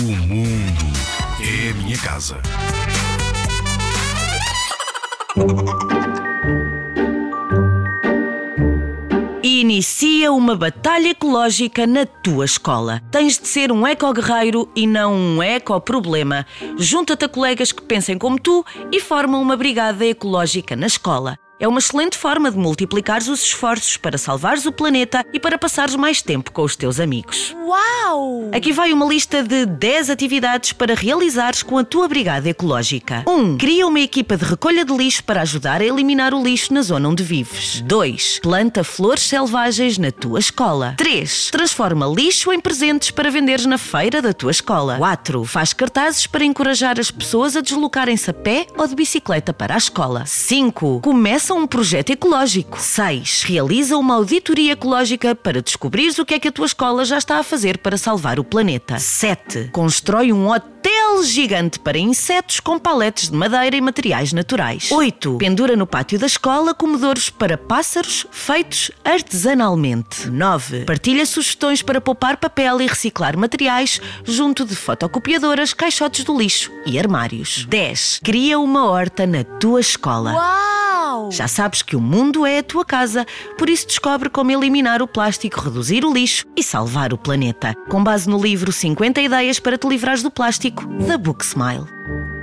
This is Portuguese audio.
O mundo é a minha casa. Inicia uma batalha ecológica na tua escola. Tens de ser um eco-guerreiro e não um eco-problema. Junta-te a colegas que pensem como tu e formam uma brigada ecológica na escola. É uma excelente forma de multiplicares os esforços para salvares o planeta e para passares mais tempo com os teus amigos. Uau! Aqui vai uma lista de 10 atividades para realizares com a tua brigada ecológica. 1. Um, cria uma equipa de recolha de lixo para ajudar a eliminar o lixo na zona onde vives. 2. Planta flores selvagens na tua escola. 3. Transforma lixo em presentes para venderes na feira da tua escola. 4. Faz cartazes para encorajar as pessoas a deslocarem-se a pé ou de bicicleta para a escola. 5. Começa um projeto ecológico. 6. Realiza uma auditoria ecológica para descobrires o que é que a tua escola já está a fazer para salvar o planeta. 7. Constrói um hotel gigante para insetos com paletes de madeira e materiais naturais. 8. Pendura no pátio da escola comedores para pássaros feitos artesanalmente. 9. Partilha sugestões para poupar papel e reciclar materiais junto de fotocopiadoras, caixotes do lixo e armários. 10. Cria uma horta na tua escola. Já sabes que o mundo é a tua casa, por isso descobre como eliminar o plástico, reduzir o lixo e salvar o planeta. Com base no livro 50 ideias para te livrares do plástico, da Book Smile.